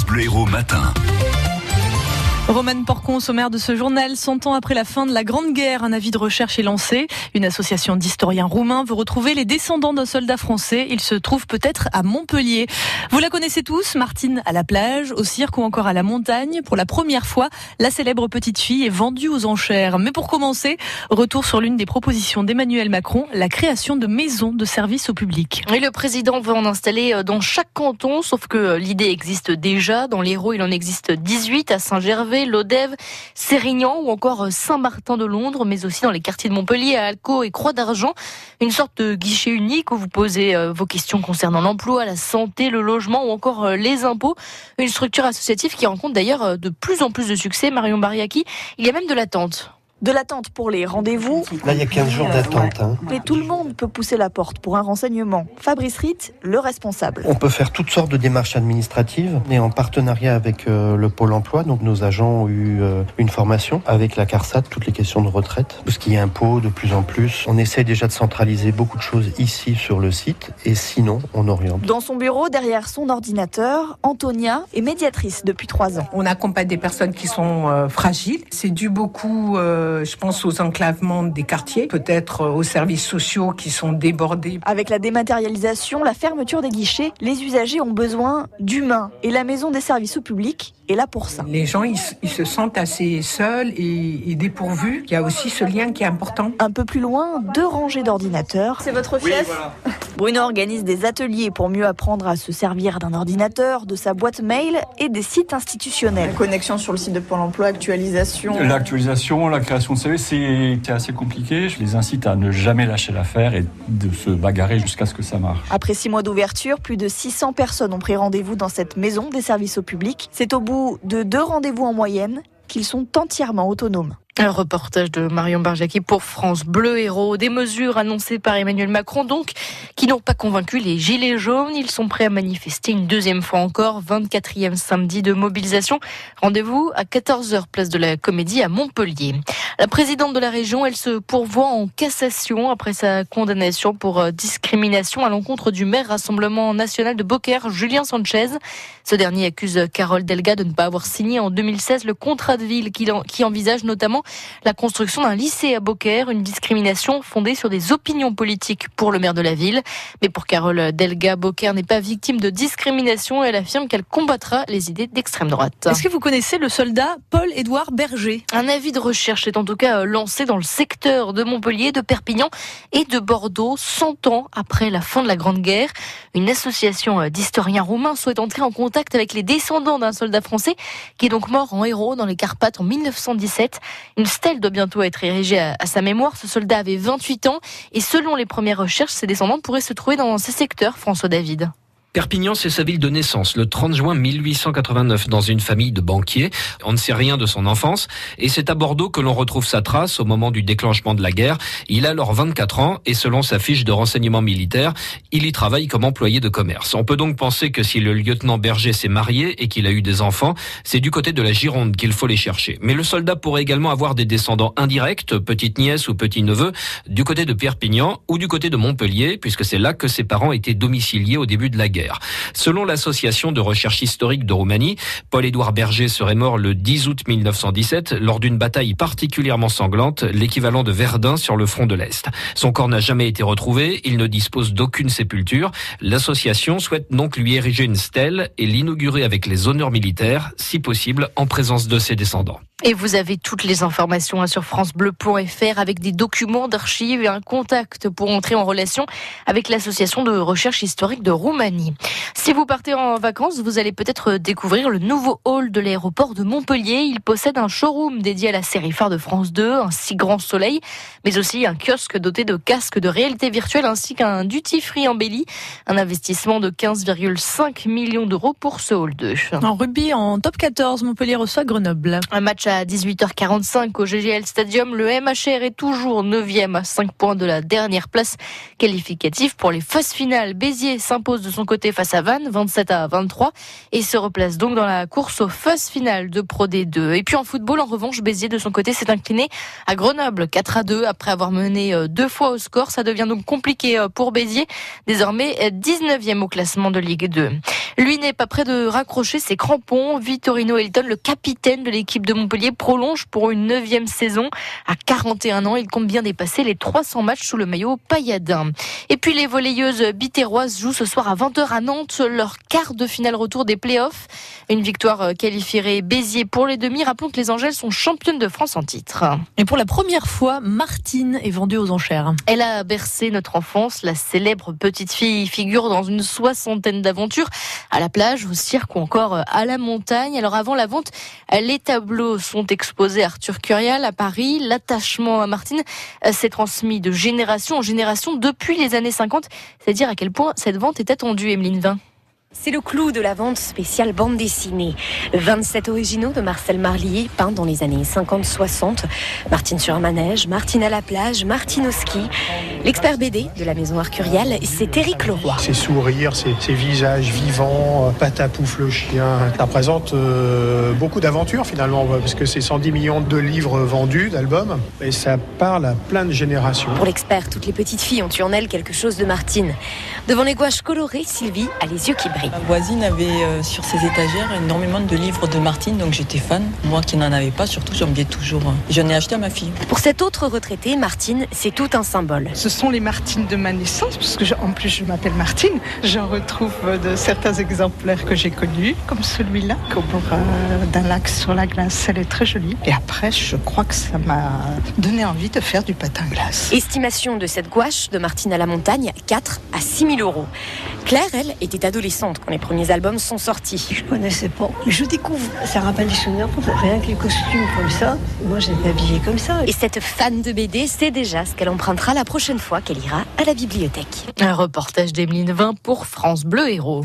France Bleu Héros matin. Roman Porcon, sommaire de ce journal, 100 ans après la fin de la Grande Guerre, un avis de recherche est lancé. Une association d'historiens roumains veut retrouver les descendants d'un soldat français. Il se trouve peut-être à Montpellier. Vous la connaissez tous, Martine à la plage, au cirque ou encore à la montagne. Pour la première fois, la célèbre petite fille est vendue aux enchères. Mais pour commencer, retour sur l'une des propositions d'Emmanuel Macron, la création de maisons de service au public. Et le président veut en installer euh, dans chaque canton, sauf que euh, l'idée existe déjà. Dans l'Hérault, il en existe 18 à Saint-Gervais. Lodève, Sérignan ou encore Saint-Martin de Londres, mais aussi dans les quartiers de Montpellier, à Alco et Croix d'Argent. Une sorte de guichet unique où vous posez euh, vos questions concernant l'emploi, la santé, le logement ou encore euh, les impôts. Une structure associative qui rencontre d'ailleurs euh, de plus en plus de succès. Marion Bariaki, il y a même de l'attente de l'attente pour les rendez-vous. Là, il y a 15 jours d'attente. Hein. Mais tout le monde peut pousser la porte pour un renseignement. Fabrice Ritt, le responsable. On peut faire toutes sortes de démarches administratives, mais en partenariat avec euh, le Pôle emploi. Donc, nos agents ont eu euh, une formation avec la CARSAT, toutes les questions de retraite, tout ce qui est impôt de plus en plus. On essaie déjà de centraliser beaucoup de choses ici sur le site, et sinon, on oriente. Dans son bureau, derrière son ordinateur, Antonia est médiatrice depuis trois ans. On accompagne des personnes qui sont euh, fragiles. C'est dû beaucoup euh, je pense aux enclavements des quartiers, peut-être euh, aux services sociaux qui sont débordés. Avec la dématérialisation, la fermeture des guichets, les usagers ont besoin d'humains et la maison des services au public est là pour ça. Les gens, ils, se sentent assez seuls et, dépourvus. Il y a aussi ce lien qui est important. Un peu plus loin, deux rangées d'ordinateurs. C'est votre fief Bruno organise des ateliers pour mieux apprendre à se servir d'un ordinateur, de sa boîte mail et des sites institutionnels. connexion sur le site de Pôle emploi, actualisation. L'actualisation, la création de CV, c'est assez compliqué. Je les incite à ne jamais lâcher l'affaire et de se bagarrer jusqu'à ce que ça marche. Après six mois d'ouverture, plus de 600 personnes ont pris rendez-vous dans cette maison des services au public. C'est au bout de deux rendez-vous en moyenne qu'ils sont entièrement autonomes. Un reportage de Marion Barjaki pour France Bleu Héros. Des mesures annoncées par Emmanuel Macron, donc, qui n'ont pas convaincu les Gilets jaunes. Ils sont prêts à manifester une deuxième fois encore. 24e samedi de mobilisation. Rendez-vous à 14h, place de la Comédie à Montpellier. La présidente de la région, elle se pourvoit en cassation après sa condamnation pour euh, discrimination à l'encontre du maire Rassemblement national de Beaucaire, Julien Sanchez. Ce dernier accuse Carole Delga de ne pas avoir signé en 2016 le contrat de ville qui envisage notamment la construction d'un lycée à Beaucaire, une discrimination fondée sur des opinions politiques pour le maire de la ville. Mais pour Carole Delga, Beaucaire n'est pas victime de discrimination. Elle affirme qu'elle combattra les idées d'extrême droite. Est-ce que vous connaissez le soldat Paul-Édouard Berger? Un avis de recherche est en tout cas lancé dans le secteur de Montpellier, de Perpignan et de Bordeaux, 100 ans après la fin de la Grande Guerre. Une association d'historiens roumains souhaite entrer en contact avec les descendants d'un soldat français qui est donc mort en héros dans les Carpates en 1917. Une stèle doit bientôt être érigée à, sa mémoire. Ce soldat avait 28 ans et selon les premières recherches, ses descendants pourraient se trouver dans ces secteurs, François David. Perpignan, c'est sa ville de naissance, le 30 juin 1889, dans une famille de banquiers. On ne sait rien de son enfance, et c'est à Bordeaux que l'on retrouve sa trace au moment du déclenchement de la guerre. Il a alors 24 ans, et selon sa fiche de renseignement militaire, il y travaille comme employé de commerce. On peut donc penser que si le lieutenant Berger s'est marié et qu'il a eu des enfants, c'est du côté de la Gironde qu'il faut les chercher. Mais le soldat pourrait également avoir des descendants indirects, petite nièce ou petit neveu, du côté de Perpignan ou du côté de Montpellier, puisque c'est là que ses parents étaient domiciliés au début de la guerre. Selon l'association de recherche historique de Roumanie, Paul-Édouard Berger serait mort le 10 août 1917 lors d'une bataille particulièrement sanglante, l'équivalent de Verdun sur le front de l'Est. Son corps n'a jamais été retrouvé, il ne dispose d'aucune sépulture. L'association souhaite donc lui ériger une stèle et l'inaugurer avec les honneurs militaires, si possible en présence de ses descendants. Et vous avez toutes les informations hein, sur francebleu.fr avec des documents d'archives et un contact pour entrer en relation avec l'association de recherche historique de Roumanie. Si vous partez en vacances, vous allez peut-être découvrir le nouveau hall de l'aéroport de Montpellier. Il possède un showroom dédié à la série phare de France 2, un si grand soleil, mais aussi un kiosque doté de casques de réalité virtuelle ainsi qu'un duty free embelli. Un investissement de 15,5 millions d'euros pour ce hall 2. En rugby, en top 14, Montpellier reçoit Grenoble. Un match à 18h45 au GGL Stadium. Le MHR est toujours 9e à 5 points de la dernière place qualificative pour les phases finales. Béziers s'impose de son côté face à Vannes, 27 à 23, et se replace donc dans la course aux phases finales de Pro D2. Et puis en football, en revanche, Béziers de son côté s'est incliné à Grenoble, 4 à 2, après avoir mené euh, deux fois au score. Ça devient donc compliqué euh, pour Béziers, désormais 19e au classement de Ligue 2. Lui n'est pas prêt de raccrocher ses crampons. Vittorino Elton, le capitaine de l'équipe de Montpellier, prolonge pour une neuvième saison. À 41 ans, il compte bien dépasser les 300 matchs sous le maillot pailladin. Et puis les volleyeuses bitéroises jouent ce soir à 20h à Nantes leur quart de finale retour des playoffs. Une victoire qualifierait Béziers pour les demi. Rappelons que les Angèles sont championnes de France en titre. Et pour la première fois, Martine est vendue aux enchères. Elle a bercé notre enfance. La célèbre petite fille figure dans une soixantaine d'aventures à la plage, au cirque ou encore euh, à la montagne. Alors avant la vente, les tableaux sont exposés à Arthur Curial à Paris. L'attachement à Martine euh, s'est transmis de génération en génération depuis les années 50. C'est à dire à quel point cette vente est attendue, Emeline Vin. C'est le clou de la vente spéciale bande dessinée. 27 originaux de Marcel Marlier, peints dans les années 50-60. Martine sur un manège, Martine à la plage, Martine au ski. L'expert BD de la maison Arcurial, c'est Éric Leroy. Ses sourires, ses, visages vivants, euh, patapouf le chien, ça représente euh, beaucoup d'aventures finalement, parce que c'est 110 millions de livres vendus, d'albums, et ça parle à plein de générations. Pour l'expert, toutes les petites filles ont eu en elles quelque chose de Martine. Devant les gouaches colorées, Sylvie a les yeux qui Ma voisine avait euh, sur ses étagères énormément de livres de Martine, donc j'étais fan. Moi qui n'en avais pas, surtout j'en j'enviais toujours. J'en ai acheté à ma fille. Pour cette autre retraitée, Martine, c'est tout un symbole. Ce sont les Martines de ma naissance, parce que en plus je m'appelle Martine. J'en retrouve de certains exemplaires que j'ai connus, comme celui-là, au bord euh, d'un lac sur la glace. Elle est très jolie. Et après, je crois que ça m'a donné envie de faire du patin glace. Estimation de cette gouache de Martine à la montagne, 4 à 6 000 euros. Claire, elle, était adolescente quand les premiers albums sont sortis. Je connaissais pas. Je découvre. Ça rappelle des souvenirs. Rien que les costumes comme ça. Moi, j'étais habillée comme ça. Et cette fan de BD sait déjà ce qu'elle empruntera la prochaine fois qu'elle ira à la bibliothèque. Un reportage d'Emeline Vin pour France Bleu Héros.